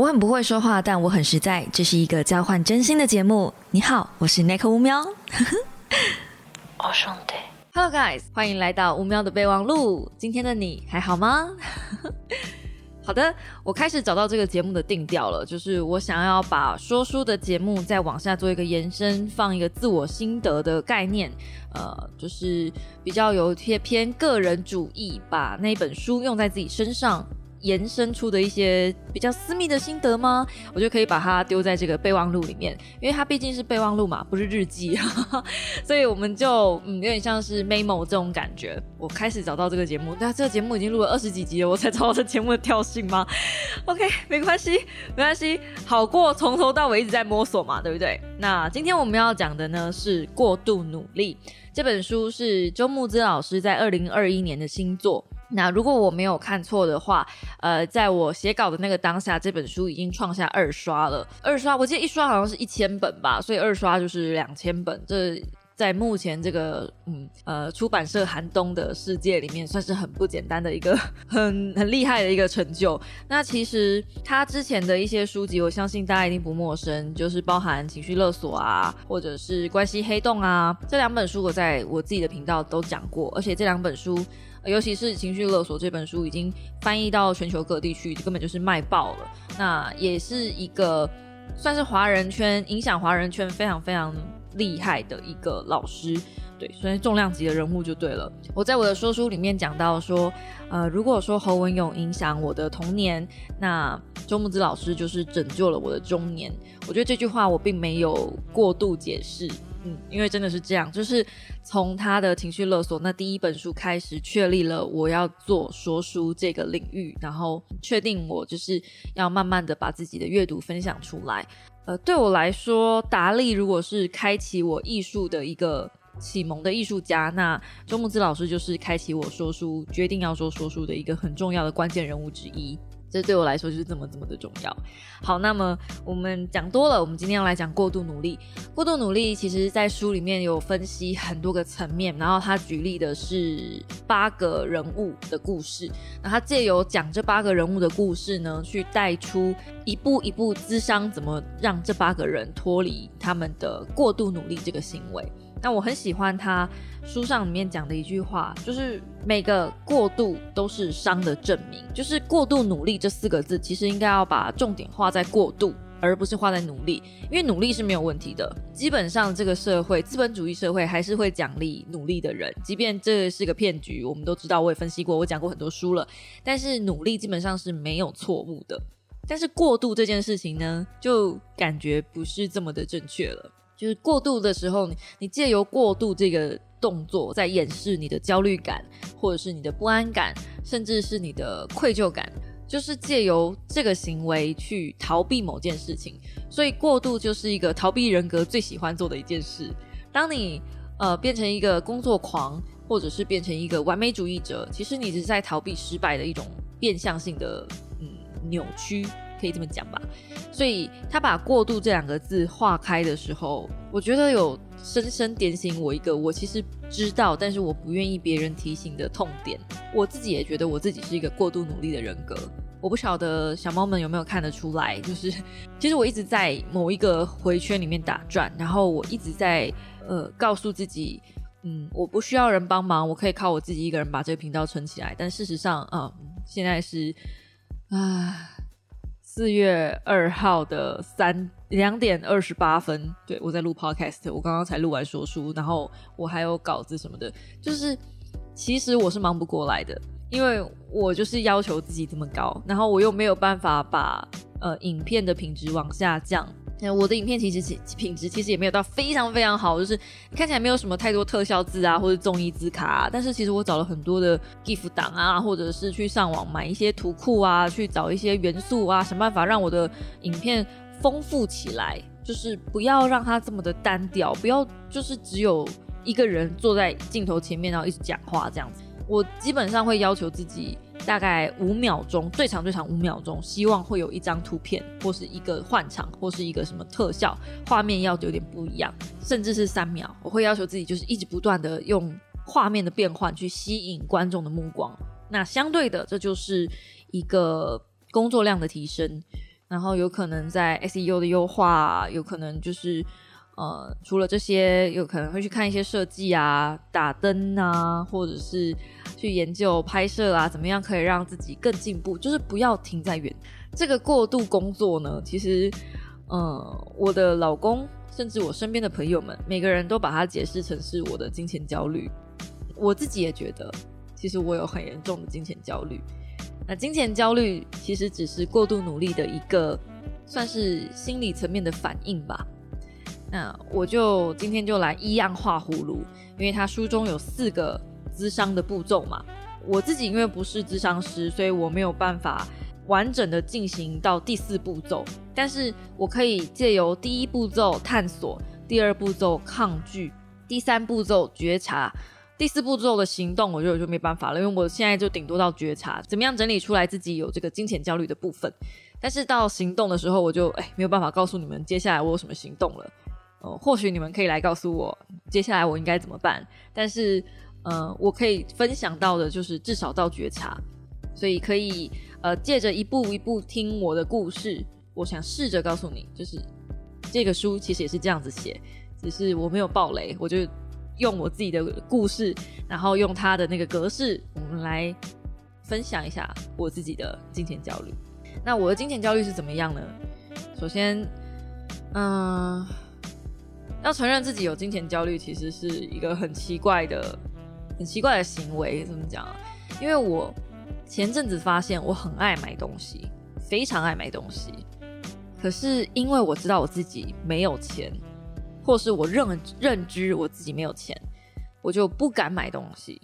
我很不会说话，但我很实在。这是一个交换真心的节目。你好，我是 Nick 乌喵。哦兄弟，Hello guys，欢迎来到乌喵的备忘录。今天的你还好吗？好的，我开始找到这个节目的定调了，就是我想要把说书的节目再往下做一个延伸，放一个自我心得的概念，呃，就是比较有些偏个人主义，把那本书用在自己身上。延伸出的一些比较私密的心得吗？我就可以把它丢在这个备忘录里面，因为它毕竟是备忘录嘛，不是日记，所以我们就嗯有点像是 memo 这种感觉。我开始找到这个节目，那这个节目已经录了二十几集了，我才找到这节目的调性吗？OK，没关系，没关系，好过从头到尾一直在摸索嘛，对不对？那今天我们要讲的呢是过度努力这本书，是周木之老师在二零二一年的新作。那如果我没有看错的话，呃，在我写稿的那个当下，这本书已经创下二刷了。二刷，我记得一刷好像是一千本吧，所以二刷就是两千本。这在目前这个嗯呃出版社寒冬的世界里面，算是很不简单的一个很很厉害的一个成就。那其实他之前的一些书籍，我相信大家一定不陌生，就是包含情绪勒索啊，或者是关系黑洞啊，这两本书我在我自己的频道都讲过，而且这两本书。尤其是《情绪勒索》这本书已经翻译到全球各地去，根本就是卖爆了。那也是一个算是华人圈影响华人圈非常非常厉害的一个老师，对，算是重量级的人物就对了。我在我的说书里面讲到说，呃，如果说侯文勇影响我的童年，那周木子老师就是拯救了我的中年。我觉得这句话我并没有过度解释。嗯，因为真的是这样，就是从他的情绪勒索那第一本书开始，确立了我要做说书这个领域，然后确定我就是要慢慢的把自己的阅读分享出来。呃，对我来说，达利如果是开启我艺术的一个启蒙的艺术家，那周木之老师就是开启我说书、决定要说说书的一个很重要的关键人物之一。这对我来说就是这么这么的重要。好，那么我们讲多了，我们今天要来讲过度努力。过度努力，其实在书里面有分析很多个层面，然后他举例的是八个人物的故事。那他借由讲这八个人物的故事呢，去带出一步一步智商怎么让这八个人脱离他们的过度努力这个行为。那我很喜欢他书上里面讲的一句话，就是每个过度都是伤的证明。就是过度努力这四个字，其实应该要把重点画在过度，而不是画在努力。因为努力是没有问题的，基本上这个社会资本主义社会还是会奖励努力的人，即便这是个骗局，我们都知道，我也分析过，我讲过很多书了。但是努力基本上是没有错误的，但是过度这件事情呢，就感觉不是这么的正确了。就是过度的时候，你你借由过度这个动作，在掩饰你的焦虑感，或者是你的不安感，甚至是你的愧疚感，就是借由这个行为去逃避某件事情。所以过度就是一个逃避人格最喜欢做的一件事。当你呃变成一个工作狂，或者是变成一个完美主义者，其实你只是在逃避失败的一种变相性的嗯扭曲。可以这么讲吧，所以他把“过度”这两个字划开的时候，我觉得有深深点醒我一个我其实知道，但是我不愿意别人提醒的痛点。我自己也觉得我自己是一个过度努力的人格。我不晓得小猫们有没有看得出来，就是其实我一直在某一个回圈里面打转，然后我一直在呃告诉自己，嗯，我不需要人帮忙，我可以靠我自己一个人把这个频道撑起来。但事实上，嗯，现在是啊。四月二号的三两点二十八分，对我在录 podcast，我刚刚才录完说书，然后我还有稿子什么的，就是其实我是忙不过来的，因为我就是要求自己这么高，然后我又没有办法把呃影片的品质往下降。我的影片其实其品质其实也没有到非常非常好，就是看起来没有什么太多特效字啊，或者综艺字卡。啊。但是其实我找了很多的 GIF 档啊，或者是去上网买一些图库啊，去找一些元素啊，想办法让我的影片丰富起来，就是不要让它这么的单调，不要就是只有一个人坐在镜头前面，然后一直讲话这样子。我基本上会要求自己。大概五秒钟，最长最长五秒钟，希望会有一张图片，或是一个换场，或是一个什么特效画面，要有点不一样，甚至是三秒。我会要求自己，就是一直不断的用画面的变换去吸引观众的目光。那相对的，这就是一个工作量的提升。然后有可能在 SEO 的优化，有可能就是呃，除了这些，有可能会去看一些设计啊、打灯啊，或者是去研究拍摄啊，怎么样可以让自己更进步，就是不要停在原这个过度工作呢。其实，呃，我的老公甚至我身边的朋友们，每个人都把它解释成是我的金钱焦虑。我自己也觉得，其实我有很严重的金钱焦虑。那金钱焦虑其实只是过度努力的一个，算是心理层面的反应吧。那我就今天就来一样画葫芦，因为他书中有四个咨商的步骤嘛。我自己因为不是咨商师，所以我没有办法完整的进行到第四步骤。但是我可以借由第一步骤探索，第二步骤抗拒，第三步骤觉察。第四步骤的行动，我觉得我就没办法了，因为我现在就顶多到觉察，怎么样整理出来自己有这个金钱焦虑的部分。但是到行动的时候，我就哎没有办法告诉你们接下来我有什么行动了。呃，或许你们可以来告诉我接下来我应该怎么办。但是呃，我可以分享到的就是至少到觉察，所以可以呃借着一步一步听我的故事，我想试着告诉你，就是这个书其实也是这样子写，只是我没有爆雷，我就。用我自己的故事，然后用他的那个格式，我们来分享一下我自己的金钱焦虑。那我的金钱焦虑是怎么样呢？首先，嗯，要承认自己有金钱焦虑，其实是一个很奇怪的、很奇怪的行为。怎么讲？因为我前阵子发现我很爱买东西，非常爱买东西，可是因为我知道我自己没有钱。或是我认认知我自己没有钱，我就不敢买东西。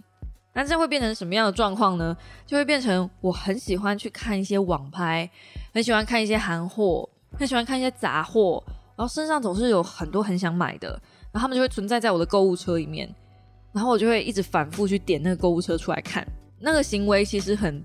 那这会变成什么样的状况呢？就会变成我很喜欢去看一些网拍，很喜欢看一些韩货，很喜欢看一些杂货，然后身上总是有很多很想买的，然后他们就会存在在我的购物车里面，然后我就会一直反复去点那个购物车出来看。那个行为其实很，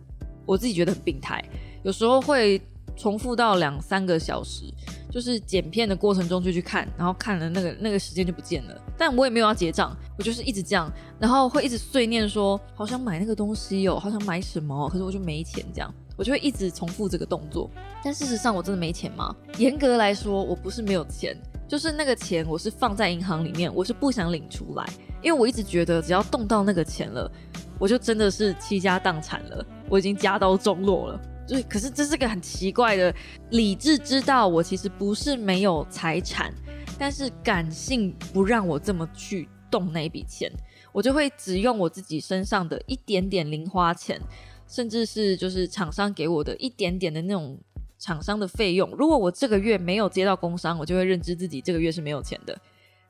我自己觉得很病态，有时候会重复到两三个小时。就是剪片的过程中就去看，然后看了那个那个时间就不见了，但我也没有要结账，我就是一直这样，然后会一直碎念说好想买那个东西哦，好想买什么，可是我就没钱，这样我就会一直重复这个动作。但事实上我真的没钱吗？严格来说我不是没有钱，就是那个钱我是放在银行里面，我是不想领出来，因为我一直觉得只要动到那个钱了，我就真的是倾家荡产了，我已经家道中落了。就是，可是这是个很奇怪的，理智知道我其实不是没有财产，但是感性不让我这么去动那笔钱，我就会只用我自己身上的一点点零花钱，甚至是就是厂商给我的一点点的那种厂商的费用。如果我这个月没有接到工商，我就会认知自己这个月是没有钱的，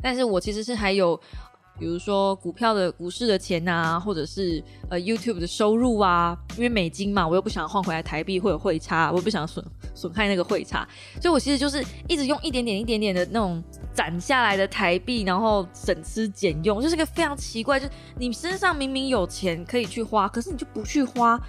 但是我其实是还有。比如说股票的股市的钱啊，或者是呃 YouTube 的收入啊，因为美金嘛，我又不想换回来台币会有汇差，我又不想损损害那个汇差，所以我其实就是一直用一点点一点点的那种攒下来的台币，然后省吃俭用，就是个非常奇怪，就是你身上明明有钱可以去花，可是你就不去花，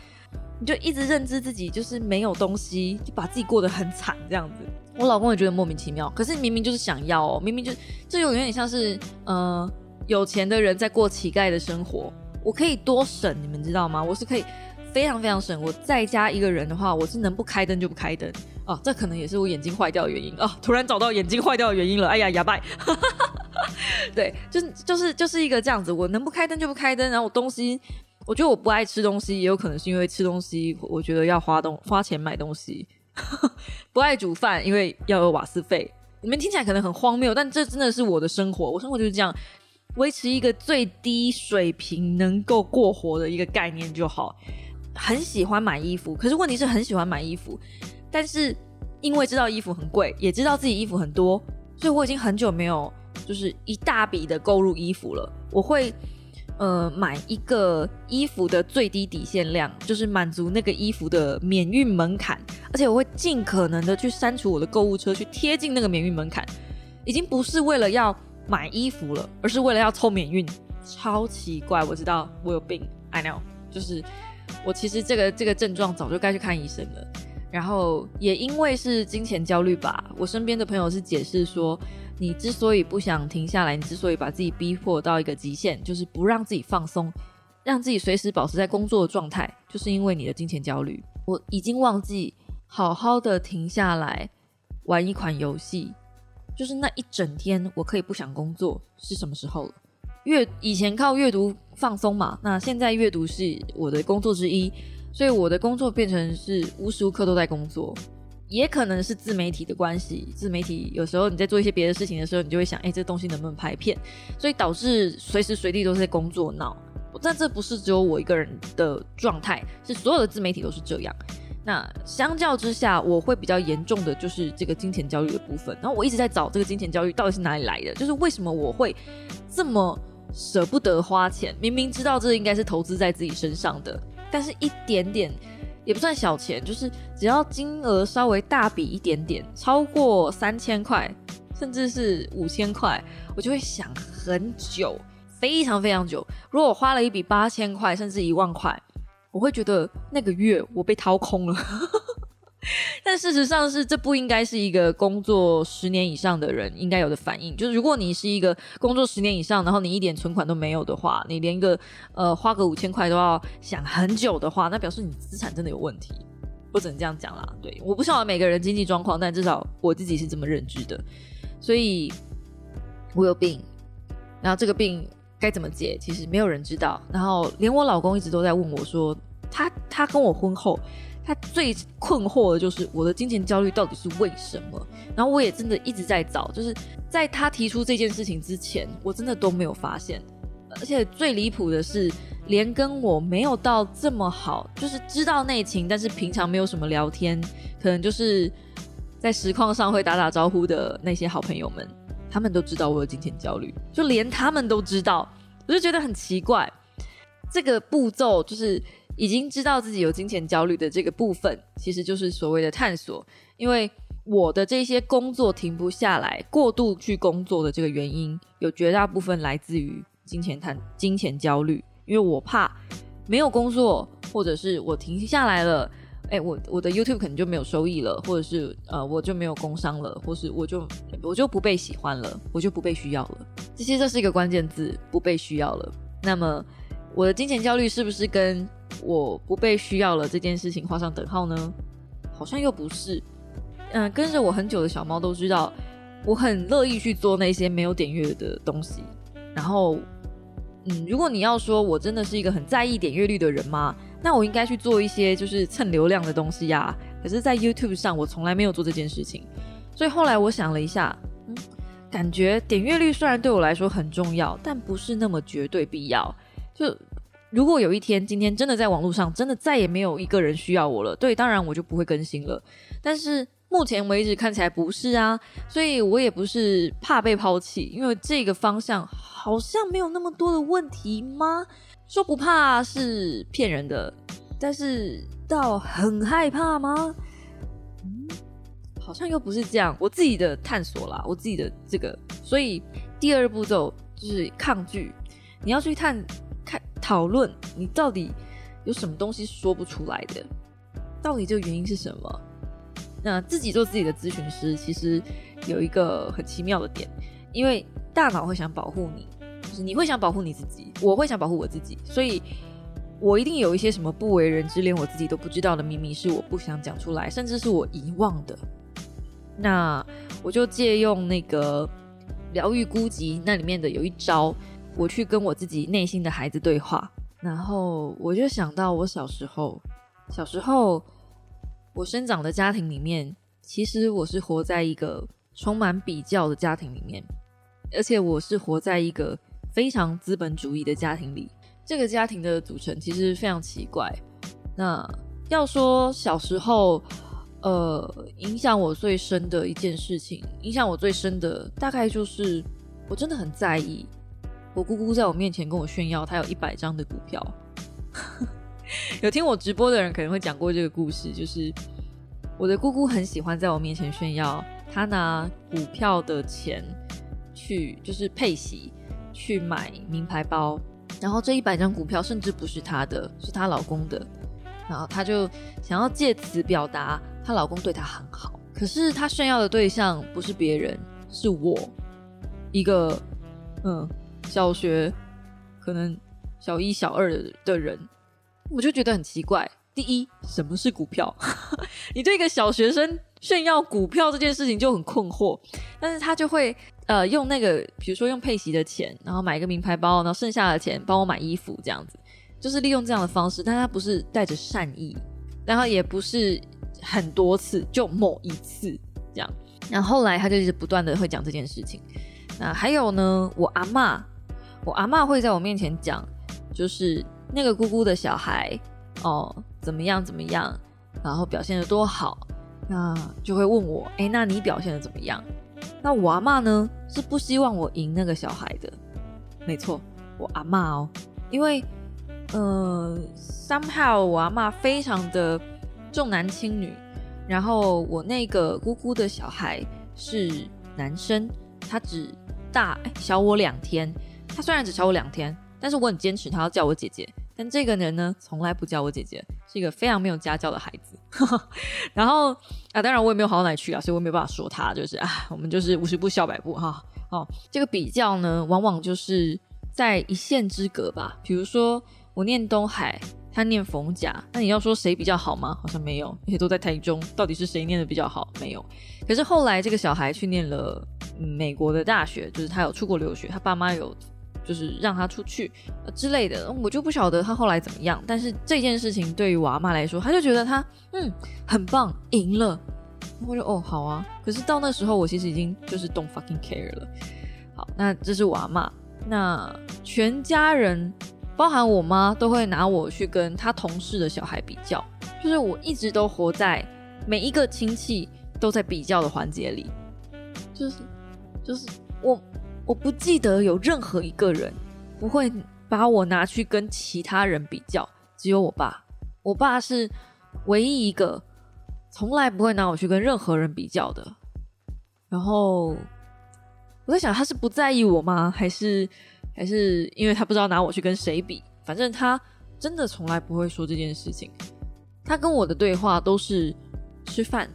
你就一直认知自己就是没有东西，就把自己过得很惨这样子。我老公也觉得莫名其妙，可是明明就是想要哦，明明就这有点像是呃。有钱的人在过乞丐的生活，我可以多省，你们知道吗？我是可以非常非常省。我在家一个人的话，我是能不开灯就不开灯哦。这可能也是我眼睛坏掉的原因哦。突然找到眼睛坏掉的原因了，哎呀，哑巴。对，就是就是就是一个这样子，我能不开灯就不开灯。然后我东西，我觉得我不爱吃东西，也有可能是因为吃东西，我觉得要花东花钱买东西。不爱煮饭，因为要有瓦斯费。你们听起来可能很荒谬，但这真的是我的生活，我生活就是这样。维持一个最低水平能够过活的一个概念就好。很喜欢买衣服，可是问题是很喜欢买衣服，但是因为知道衣服很贵，也知道自己衣服很多，所以我已经很久没有就是一大笔的购入衣服了。我会呃买一个衣服的最低底线量，就是满足那个衣服的免运门槛，而且我会尽可能的去删除我的购物车，去贴近那个免运门槛，已经不是为了要。买衣服了，而是为了要凑免运，超奇怪。我知道我有病，I know，就是我其实这个这个症状早就该去看医生了。然后也因为是金钱焦虑吧，我身边的朋友是解释说，你之所以不想停下来，你之所以把自己逼迫到一个极限，就是不让自己放松，让自己随时保持在工作的状态，就是因为你的金钱焦虑。我已经忘记好好的停下来玩一款游戏，就是那一整天我可以不想工作是什么时候了？阅以前靠阅读放松嘛，那现在阅读是我的工作之一，所以我的工作变成是无时无刻都在工作。也可能是自媒体的关系，自媒体有时候你在做一些别的事情的时候，你就会想，哎，这东西能不能拍片？所以导致随时随地都是在工作脑。但这不是只有我一个人的状态，是所有的自媒体都是这样。那相较之下，我会比较严重的就是这个金钱焦虑的部分。然后我一直在找这个金钱焦虑到底是哪里来的，就是为什么我会这么舍不得花钱？明明知道这应该是投资在自己身上的，但是一点点也不算小钱，就是只要金额稍微大笔一点点，超过三千块，甚至是五千块，我就会想很久，非常非常久。如果我花了一笔八千块，甚至一万块。我会觉得那个月我被掏空了，但事实上是这不应该是一个工作十年以上的人应该有的反应。就是如果你是一个工作十年以上，然后你一点存款都没有的话，你连一个呃花个五千块都要想很久的话，那表示你资产真的有问题。我只能这样讲啦。对，我不晓得每个人经济状况，但至少我自己是这么认知的。所以我有病，然后这个病。该怎么解？其实没有人知道。然后连我老公一直都在问我说，他他跟我婚后，他最困惑的就是我的金钱焦虑到底是为什么？然后我也真的一直在找，就是在他提出这件事情之前，我真的都没有发现。而且最离谱的是，连跟我没有到这么好，就是知道内情，但是平常没有什么聊天，可能就是在实况上会打打招呼的那些好朋友们。他们都知道我有金钱焦虑，就连他们都知道，我就觉得很奇怪。这个步骤就是已经知道自己有金钱焦虑的这个部分，其实就是所谓的探索。因为我的这些工作停不下来，过度去工作的这个原因，有绝大部分来自于金钱探金钱焦虑。因为我怕没有工作，或者是我停下来了。哎，我我的 YouTube 可能就没有收益了，或者是呃，我就没有工商了，或是我就我就不被喜欢了，我就不被需要了。这些这是一个关键字，不被需要了。那么我的金钱焦虑是不是跟我不被需要了这件事情画上等号呢？好像又不是。嗯，跟着我很久的小猫都知道，我很乐意去做那些没有点阅的东西。然后，嗯，如果你要说我真的是一个很在意点阅率的人吗？那我应该去做一些就是蹭流量的东西呀。可是，在 YouTube 上，我从来没有做这件事情。所以后来我想了一下，嗯，感觉点阅率虽然对我来说很重要，但不是那么绝对必要。就如果有一天，今天真的在网络上真的再也没有一个人需要我了，对，当然我就不会更新了。但是目前为止看起来不是啊，所以我也不是怕被抛弃，因为这个方向好像没有那么多的问题吗？说不怕是骗人的，但是到很害怕吗？嗯，好像又不是这样。我自己的探索啦，我自己的这个，所以第二步骤就是抗拒。你要去探看讨论，你到底有什么东西说不出来的？到底这个原因是什么？那自己做自己的咨询师，其实有一个很奇妙的点，因为大脑会想保护你。是你会想保护你自己，我会想保护我自己，所以我一定有一些什么不为人知、连我自己都不知道的秘密，是我不想讲出来，甚至是我遗忘的。那我就借用那个疗愈孤寂那里面的有一招，我去跟我自己内心的孩子对话，然后我就想到我小时候，小时候我生长的家庭里面，其实我是活在一个充满比较的家庭里面，而且我是活在一个。非常资本主义的家庭里，这个家庭的组成其实非常奇怪。那要说小时候，呃，影响我最深的一件事情，影响我最深的大概就是，我真的很在意我姑姑在我面前跟我炫耀，她有一百张的股票。有听我直播的人可能会讲过这个故事，就是我的姑姑很喜欢在我面前炫耀，她拿股票的钱去就是配息。去买名牌包，然后这一百张股票甚至不是她的，是她老公的，然后她就想要借此表达她老公对她很好。可是她炫耀的对象不是别人，是我，一个嗯小学可能小一小二的人，我就觉得很奇怪，第一，什么是股票？你对一个小学生炫耀股票这件事情就很困惑，但是他就会呃用那个，比如说用佩奇的钱，然后买一个名牌包，然后剩下的钱帮我买衣服，这样子，就是利用这样的方式，但他不是带着善意，然后也不是很多次，就某一次这样。那后来他就一直不断的会讲这件事情。那还有呢，我阿妈，我阿妈会在我面前讲，就是那个姑姑的小孩哦。怎么样？怎么样？然后表现的多好，那就会问我：哎，那你表现的怎么样？那我阿妈呢？是不希望我赢那个小孩的。没错，我阿妈哦，因为呃，somehow 我阿妈非常的重男轻女，然后我那个姑姑的小孩是男生，他只大小我两天，他虽然只小我两天，但是我很坚持他要叫我姐姐。但这个人呢，从来不叫我姐姐，是一个非常没有家教的孩子。然后啊，当然我也没有好到哪去啊，所以我没有办法说他，就是啊，我们就是五十步笑百步哈。哦，这个比较呢，往往就是在一线之隔吧。比如说我念东海，他念逢甲，那你要说谁比较好吗？好像没有，而且都在台中，到底是谁念的比较好？没有。可是后来这个小孩去念了美国的大学，就是他有出国留学，他爸妈有。就是让他出去之类的，我就不晓得他后来怎么样。但是这件事情对于我阿妈来说，他就觉得他嗯很棒，赢了。我就哦好啊。可是到那时候，我其实已经就是 don't fucking care 了。好，那这是我阿妈。那全家人，包含我妈，都会拿我去跟他同事的小孩比较。就是我一直都活在每一个亲戚都在比较的环节里。就是就是我。我不记得有任何一个人不会把我拿去跟其他人比较，只有我爸。我爸是唯一一个从来不会拿我去跟任何人比较的。然后我在想，他是不在意我吗？还是还是因为他不知道拿我去跟谁比？反正他真的从来不会说这件事情。他跟我的对话都是吃饭。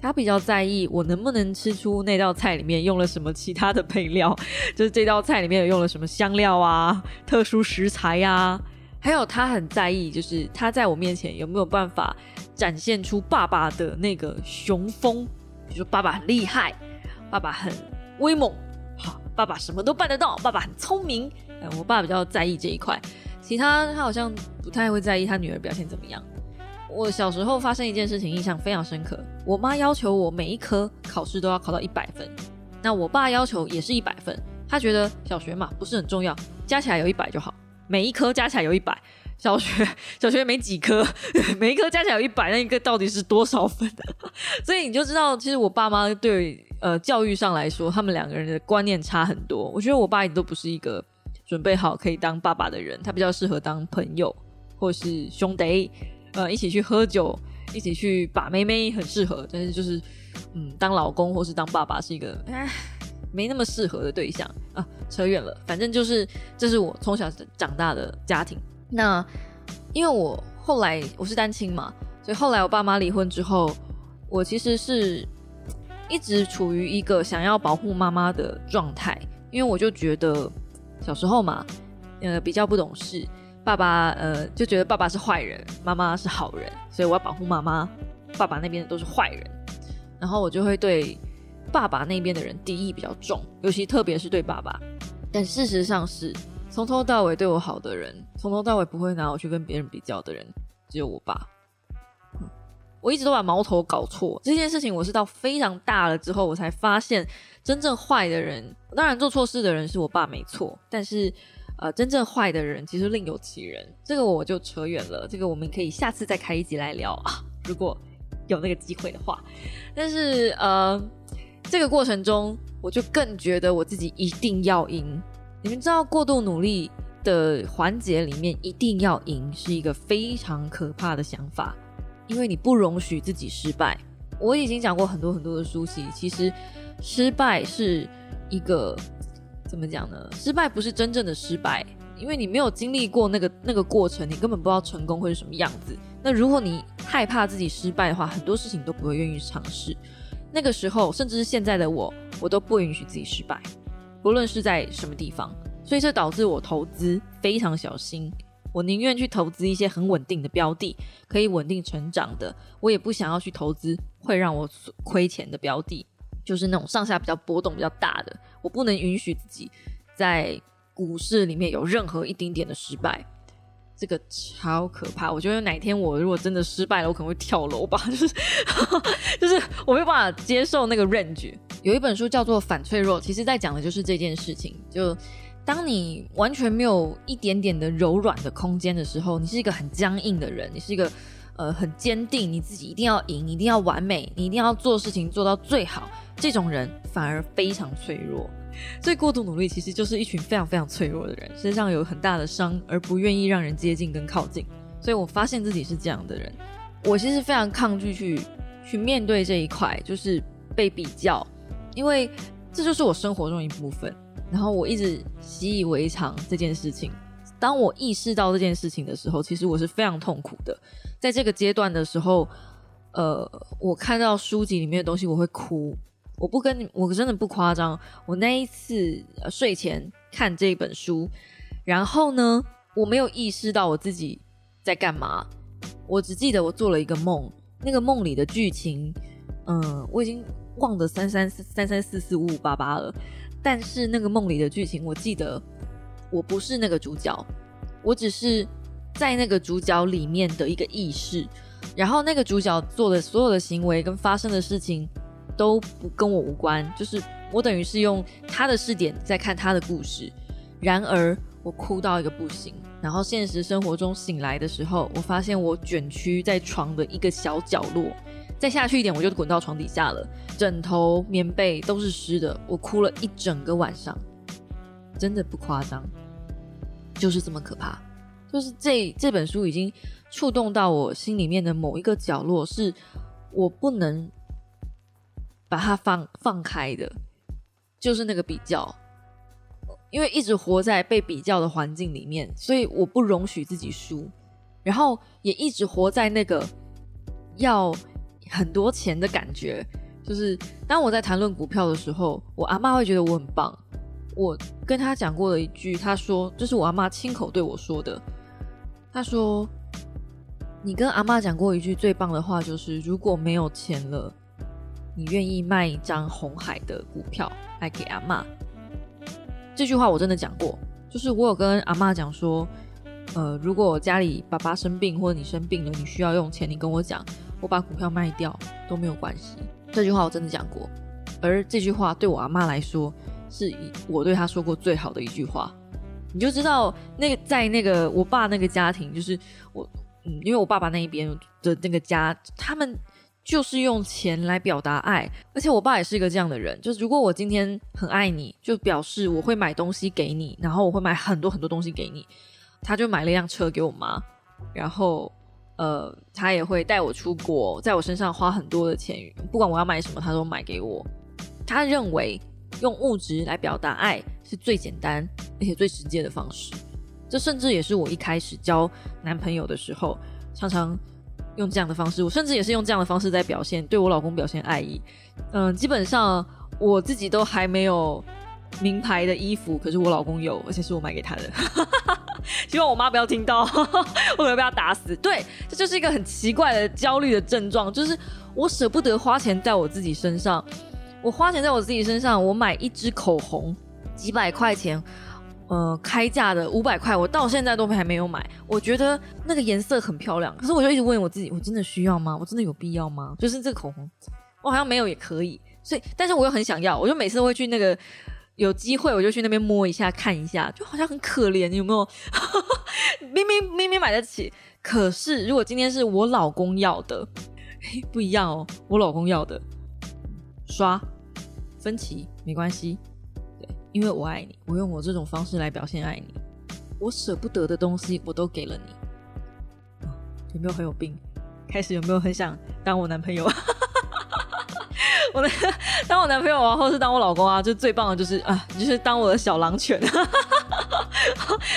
他比较在意我能不能吃出那道菜里面用了什么其他的配料，就是这道菜里面有用了什么香料啊、特殊食材呀，还有他很在意，就是他在我面前有没有办法展现出爸爸的那个雄风，比如说爸爸很厉害，爸爸很威猛，好，爸爸什么都办得到，爸爸很聪明。我爸比较在意这一块，其他他好像不太会在意他女儿表现怎么样。我小时候发生一件事情，印象非常深刻。我妈要求我每一科考试都要考到一百分，那我爸要求也是一百分。他觉得小学嘛不是很重要，加起来有一百就好，每一科加起来有一百。小学小学没几科，每一科加起来有一百，那一个到底是多少分？所以你就知道，其实我爸妈对呃教育上来说，他们两个人的观念差很多。我觉得我爸一直都不是一个准备好可以当爸爸的人，他比较适合当朋友或是兄弟。呃，一起去喝酒，一起去把妹妹很适合，但是就是，嗯，当老公或是当爸爸是一个，哎，没那么适合的对象啊。扯远了，反正就是这是我从小长大的家庭。那因为我后来我是单亲嘛，所以后来我爸妈离婚之后，我其实是一直处于一个想要保护妈妈的状态，因为我就觉得小时候嘛，呃，比较不懂事。爸爸呃就觉得爸爸是坏人，妈妈是好人，所以我要保护妈妈。爸爸那边的都是坏人，然后我就会对爸爸那边的人敌意比较重，尤其特别是对爸爸。但事实上是从头到尾对我好的人，从头到尾不会拿我去跟别人比较的人，只有我爸。我一直都把矛头搞错这件事情，我是到非常大了之后，我才发现真正坏的人，当然做错事的人是我爸没错，但是。呃，真正坏的人其实另有其人，这个我就扯远了。这个我们可以下次再开一集来聊啊，如果有那个机会的话。但是呃，这个过程中，我就更觉得我自己一定要赢。你们知道，过度努力的环节里面，一定要赢是一个非常可怕的想法，因为你不容许自己失败。我已经讲过很多很多的书籍，其实失败是一个。怎么讲呢？失败不是真正的失败，因为你没有经历过那个那个过程，你根本不知道成功会是什么样子。那如果你害怕自己失败的话，很多事情都不会愿意尝试。那个时候，甚至是现在的我，我都不允许自己失败，不论是在什么地方。所以这导致我投资非常小心，我宁愿去投资一些很稳定的标的，可以稳定成长的，我也不想要去投资会让我亏钱的标的，就是那种上下比较波动比较大的，我不能允许自己在股市里面有任何一丁点的失败。这个超可怕，我觉得哪天我如果真的失败了，我可能会跳楼吧，就是 就是我没有办法接受那个 range。有一本书叫做《反脆弱》，其实在讲的就是这件事情。就当你完全没有一点点的柔软的空间的时候，你是一个很僵硬的人，你是一个呃很坚定，你自己一定要赢，你一定要完美，你一定要做事情做到最好，这种人反而非常脆弱。所以过度努力其实就是一群非常非常脆弱的人，身上有很大的伤，而不愿意让人接近跟靠近。所以我发现自己是这样的人，我其实非常抗拒去去面对这一块，就是被比较，因为这就是我生活中一部分。然后我一直习以为常这件事情。当我意识到这件事情的时候，其实我是非常痛苦的。在这个阶段的时候，呃，我看到书籍里面的东西，我会哭。我不跟你，我真的不夸张。我那一次睡前看这本书，然后呢，我没有意识到我自己在干嘛。我只记得我做了一个梦，那个梦里的剧情，嗯，我已经忘得三三三三四四五五八八了。但是那个梦里的剧情，我记得我不是那个主角，我只是在那个主角里面的一个意识。然后那个主角做的所有的行为跟发生的事情。都不跟我无关，就是我等于是用他的视点在看他的故事。然而我哭到一个不行，然后现实生活中醒来的时候，我发现我卷曲在床的一个小角落，再下去一点我就滚到床底下了，枕头、棉被都是湿的，我哭了一整个晚上，真的不夸张，就是这么可怕。就是这这本书已经触动到我心里面的某一个角落，是我不能。把它放放开的，就是那个比较，因为一直活在被比较的环境里面，所以我不容许自己输，然后也一直活在那个要很多钱的感觉。就是当我在谈论股票的时候，我阿妈会觉得我很棒。我跟他讲过了一句，他说这是我阿妈亲口对我说的。他说：“你跟阿妈讲过一句最棒的话，就是如果没有钱了。”你愿意卖一张红海的股票来给阿妈？这句话我真的讲过，就是我有跟阿妈讲说，呃，如果家里爸爸生病或者你生病了，你需要用钱，你跟我讲，我把股票卖掉都没有关系。这句话我真的讲过，而这句话对我阿妈来说，是我对他说过最好的一句话。你就知道，那个在那个我爸那个家庭，就是我，嗯，因为我爸爸那一边的那个家，他们。就是用钱来表达爱，而且我爸也是一个这样的人。就是如果我今天很爱你，就表示我会买东西给你，然后我会买很多很多东西给你。他就买了一辆车给我妈，然后呃，他也会带我出国，在我身上花很多的钱，不管我要买什么，他都买给我。他认为用物质来表达爱是最简单而且最直接的方式。这甚至也是我一开始交男朋友的时候常常。用这样的方式，我甚至也是用这样的方式在表现对我老公表现爱意。嗯，基本上我自己都还没有名牌的衣服，可是我老公有，而且是我买给他的。希望我妈不要听到，我可能被他打死。对，这就是一个很奇怪的焦虑的症状，就是我舍不得花钱在我自己身上。我花钱在我自己身上，我买一支口红几百块钱。呃，开价的五百块，我到现在都还没有买。我觉得那个颜色很漂亮，可是我就一直问我自己，我真的需要吗？我真的有必要吗？就是这个口红，我好像没有也可以。所以，但是我又很想要，我就每次会去那个有机会，我就去那边摸一下看一下，就好像很可怜，有没有？明明明明买得起，可是如果今天是我老公要的，不一样哦。我老公要的刷分歧没关系。对因为我爱你，我用我这种方式来表现爱你。我舍不得的东西，我都给了你。有没有很有病？开始有没有很想当我男朋友？我的当我男朋友啊，或是当我老公啊，就最棒的就是啊，就是当我的小狼犬。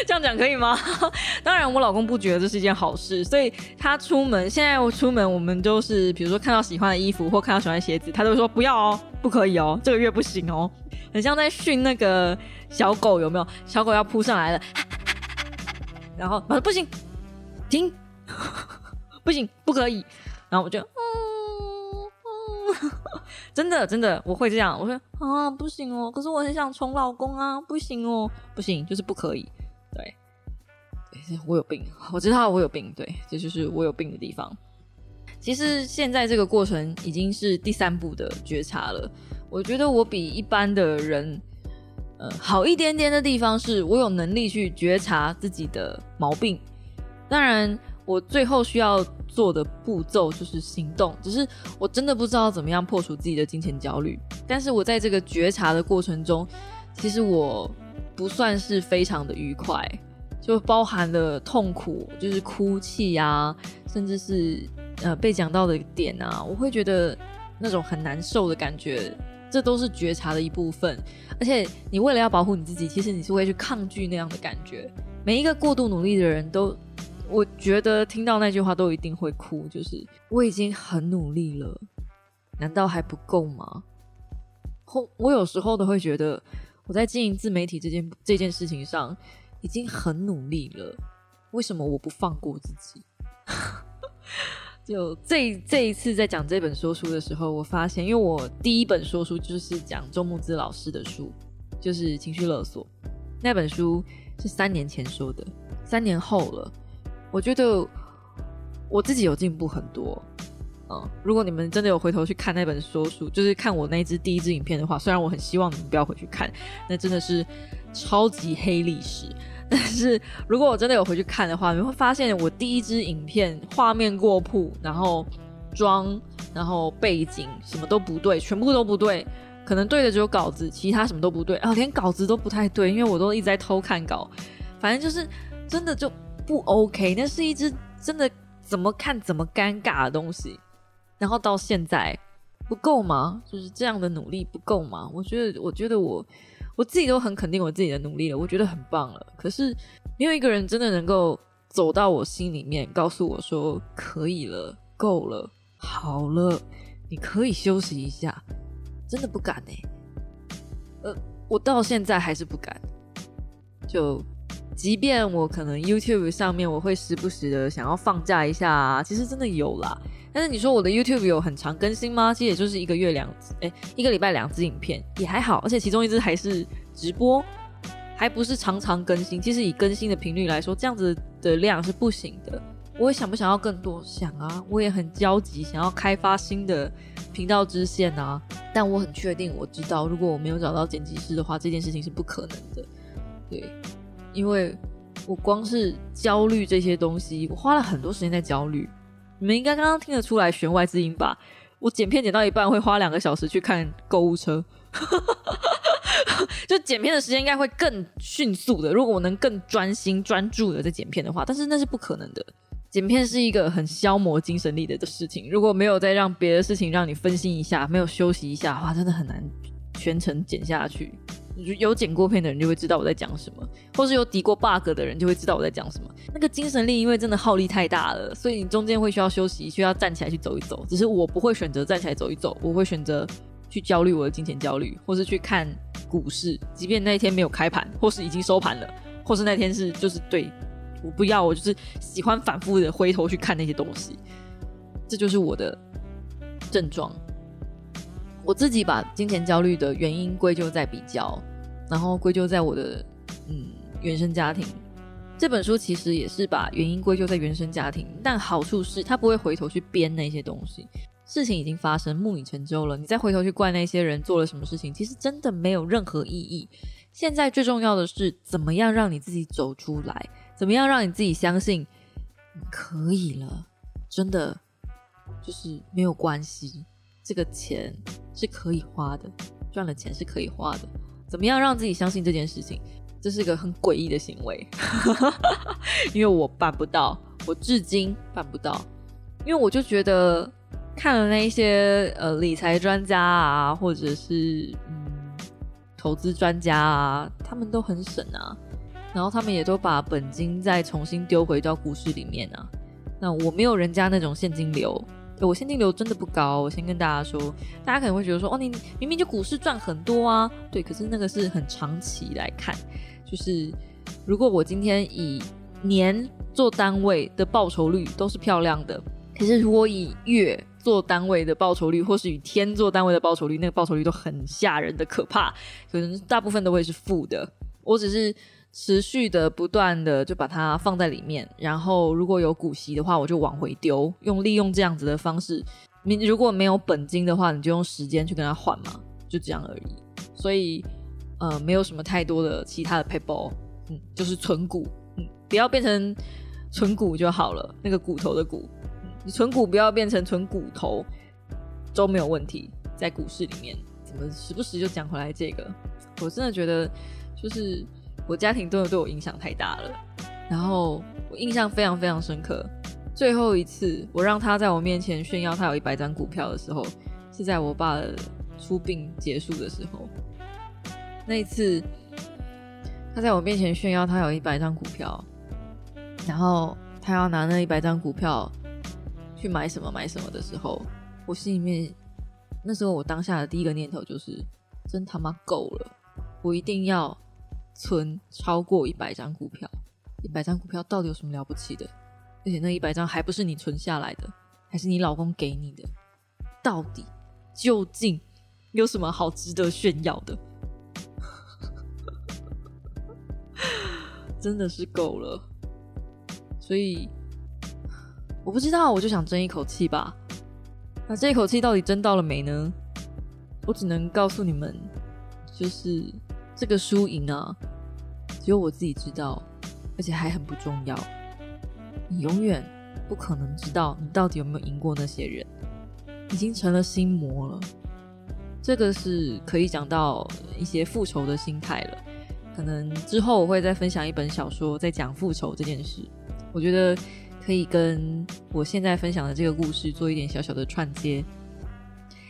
这样讲可以吗？当然，我老公不觉得这是一件好事，所以他出门，现在我出门，我们都是比如说看到喜欢的衣服或看到喜欢的鞋子，他都会说不要哦，不可以哦，这个月不行哦。很像在训那个小狗，有没有？小狗要扑上来了，然后他说不行，停，不行，不可以。然后我就嗯，真的真的我会这样，我说啊不行哦，可是我很想宠老公啊，不行哦，不行，就是不可以。对，我有病，我知道我有病，对，这就是我有病的地方。其实现在这个过程已经是第三步的觉察了。我觉得我比一般的人，呃，好一点点的地方是我有能力去觉察自己的毛病。当然，我最后需要做的步骤就是行动。只是我真的不知道怎么样破除自己的金钱焦虑。但是我在这个觉察的过程中，其实我不算是非常的愉快，就包含了痛苦，就是哭泣啊，甚至是。呃，被讲到的点啊，我会觉得那种很难受的感觉，这都是觉察的一部分。而且你为了要保护你自己，其实你是会去抗拒那样的感觉。每一个过度努力的人都，我觉得听到那句话都一定会哭，就是我已经很努力了，难道还不够吗？后我有时候都会觉得，我在经营自媒体这件这件事情上已经很努力了，为什么我不放过自己？就这这一次在讲这本说书的时候，我发现，因为我第一本说书就是讲周木之老师的书，就是情绪勒索那本书是三年前说的，三年后了，我觉得我自己有进步很多。嗯，如果你们真的有回头去看那本说书，就是看我那支第一支影片的话，虽然我很希望你们不要回去看，那真的是超级黑历史。但是如果我真的有回去看的话，你会发现我第一支影片画面过曝，然后妆，然后背景什么都不对，全部都不对，可能对的只有稿子，其他什么都不对啊，连稿子都不太对，因为我都一直在偷看稿，反正就是真的就不 OK，那是一只真的怎么看怎么尴尬的东西，然后到现在不够吗？就是这样的努力不够吗？我觉得，我觉得我。我自己都很肯定我自己的努力了，我觉得很棒了。可是没有一个人真的能够走到我心里面，告诉我说可以了，够了，好了，你可以休息一下。真的不敢呢，呃，我到现在还是不敢。就即便我可能 YouTube 上面我会时不时的想要放假一下，其实真的有啦。但是你说我的 YouTube 有很长更新吗？其实也就是一个月两，哎，一个礼拜两支影片也还好，而且其中一支还是直播，还不是常常更新。其实以更新的频率来说，这样子的量是不行的。我也想不想要更多？想啊，我也很焦急，想要开发新的频道支线啊。但我很确定，我知道如果我没有找到剪辑师的话，这件事情是不可能的。对，因为我光是焦虑这些东西，我花了很多时间在焦虑。你们应该刚刚听得出来弦外之音吧？我剪片剪到一半会花两个小时去看购物车，就剪片的时间应该会更迅速的。如果我能更专心专注的在剪片的话，但是那是不可能的。剪片是一个很消磨精神力的事情，如果没有再让别的事情让你分心一下，没有休息一下的话，真的很难全程剪下去。有剪过片的人就会知道我在讲什么，或是有抵过 bug 的人就会知道我在讲什么。那个精神力因为真的耗力太大了，所以你中间会需要休息，需要站起来去走一走。只是我不会选择站起来走一走，我会选择去焦虑我的金钱焦虑，或是去看股市，即便那一天没有开盘，或是已经收盘了，或是那天是就是对我不要，我就是喜欢反复的回头去看那些东西。这就是我的症状。我自己把金钱焦虑的原因归咎在比较，然后归咎在我的嗯原生家庭。这本书其实也是把原因归咎在原生家庭，但好处是他不会回头去编那些东西。事情已经发生，木已成舟了，你再回头去怪那些人做了什么事情，其实真的没有任何意义。现在最重要的是怎么样让你自己走出来，怎么样让你自己相信可以了，真的就是没有关系。这个钱是可以花的，赚了钱是可以花的。怎么样让自己相信这件事情？这是一个很诡异的行为，因为我办不到，我至今办不到。因为我就觉得看了那一些呃理财专家啊，或者是嗯投资专家啊，他们都很省啊，然后他们也都把本金再重新丢回到股市里面啊。那我没有人家那种现金流。我现金流真的不高，我先跟大家说，大家可能会觉得说，哦，你明明就股市赚很多啊，对，可是那个是很长期来看，就是如果我今天以年做单位的报酬率都是漂亮的，可是如果以月做单位的报酬率，或是以天做单位的报酬率，那个报酬率都很吓人的可怕，可能大部分都会是负的。我只是持续的不断的就把它放在里面，然后如果有股息的话，我就往回丢，用利用这样子的方式。你如果没有本金的话，你就用时间去跟他换嘛，就这样而已。所以呃，没有什么太多的其他的 paper，嗯，就是存股，嗯，不要变成存股就好了，那个骨头的骨。你存股不要变成存骨头都没有问题，在股市里面怎么时不时就讲回来这个？我真的觉得就是我家庭真的对我影响太大了，然后我印象非常非常深刻。最后一次我让他在我面前炫耀他有一百张股票的时候，是在我爸出殡结束的时候。那一次他在我面前炫耀他有一百张股票，然后他要拿那一百张股票。去买什么买什么的时候，我心里面那时候我当下的第一个念头就是，真他妈够了，我一定要存超过一百张股票。一百张股票到底有什么了不起的？而且那一百张还不是你存下来的，还是你老公给你的？到底究竟有什么好值得炫耀的？真的是够了，所以。我不知道，我就想争一口气吧。那这一口气到底争到了没呢？我只能告诉你们，就是这个输赢啊，只有我自己知道，而且还很不重要。你永远不可能知道你到底有没有赢过那些人，已经成了心魔了。这个是可以讲到一些复仇的心态了。可能之后我会再分享一本小说，在讲复仇这件事。我觉得。可以跟我现在分享的这个故事做一点小小的串接。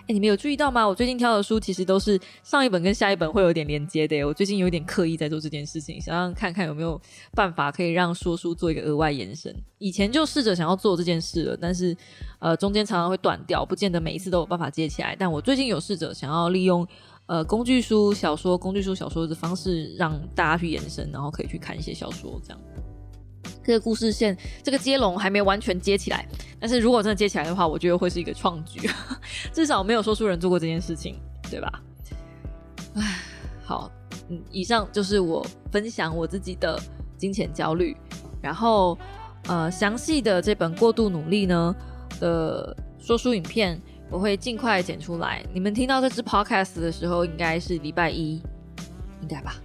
哎，你们有注意到吗？我最近挑的书其实都是上一本跟下一本会有点连接的。我最近有点刻意在做这件事情，想让看看有没有办法可以让说书做一个额外延伸。以前就试着想要做这件事了，但是呃中间常常会断掉，不见得每一次都有办法接起来。但我最近有试着想要利用呃工具书小说、工具书小说的方式，让大家去延伸，然后可以去看一些小说这样。这个故事线，这个接龙还没完全接起来，但是如果真的接起来的话，我觉得会是一个创举，至少没有说书人做过这件事情，对吧？唉，好，嗯，以上就是我分享我自己的金钱焦虑，然后呃，详细的这本过度努力呢的说书影片，我会尽快剪出来。你们听到这支 podcast 的时候，应该是礼拜一，应该吧？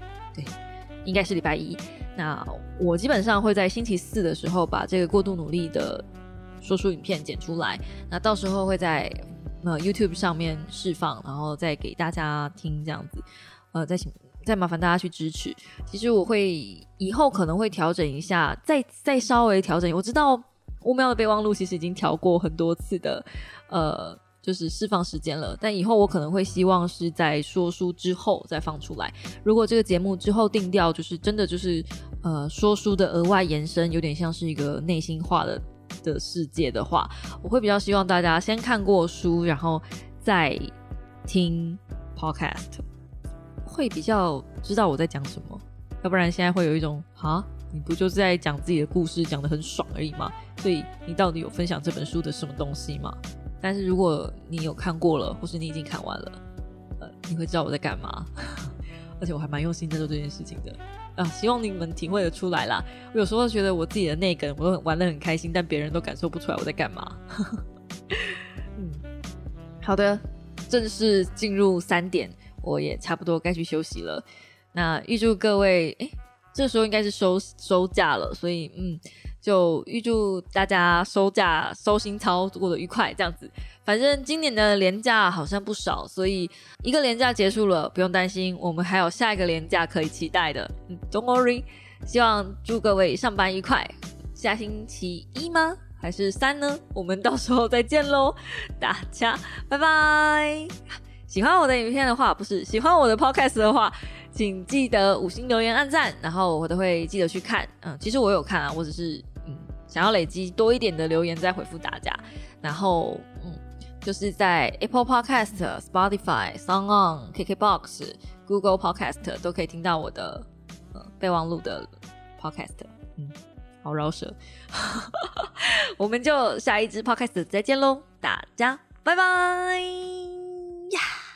应该是礼拜一。那我基本上会在星期四的时候把这个过度努力的说书影片剪出来，那到时候会在呃 YouTube 上面释放，然后再给大家听这样子。呃，再请再麻烦大家去支持。其实我会以后可能会调整一下，再再稍微调整。我知道乌喵的备忘录其实已经调过很多次的，呃。就是释放时间了，但以后我可能会希望是在说书之后再放出来。如果这个节目之后定调就是真的就是呃说书的额外延伸，有点像是一个内心化的的世界的话，我会比较希望大家先看过书，然后再听 podcast，会比较知道我在讲什么。要不然现在会有一种啊，你不就是在讲自己的故事，讲的很爽而已吗？所以你到底有分享这本书的什么东西吗？但是如果你有看过了，或是你已经看完了，呃，你会知道我在干嘛，而且我还蛮用心在做这件事情的啊，希望你们体会的出来啦。我有时候觉得我自己的那个我都玩的很开心，但别人都感受不出来我在干嘛。嗯，好的，正式进入三点，我也差不多该去休息了。那预祝各位，哎，这时候应该是收收假了，所以嗯。就预祝大家收假收心操过得愉快，这样子。反正今年的年假好像不少，所以一个年假结束了，不用担心，我们还有下一个年假可以期待的。嗯，Don't worry。希望祝各位上班愉快。下星期一吗？还是三呢？我们到时候再见喽，大家拜拜。喜欢我的影片的话，不是喜欢我的 Podcast 的话。请记得五星留言、按赞，然后我都会记得去看。嗯，其实我有看啊，我只是嗯想要累积多一点的留言再回复大家。然后嗯，就是在 Apple Podcast、Spotify、Song On、KKBox、Google Podcast 都可以听到我的呃备忘录的 Podcast。嗯，好。好饶舌。我们就下一支 podcast 再见喽，大家拜拜呀。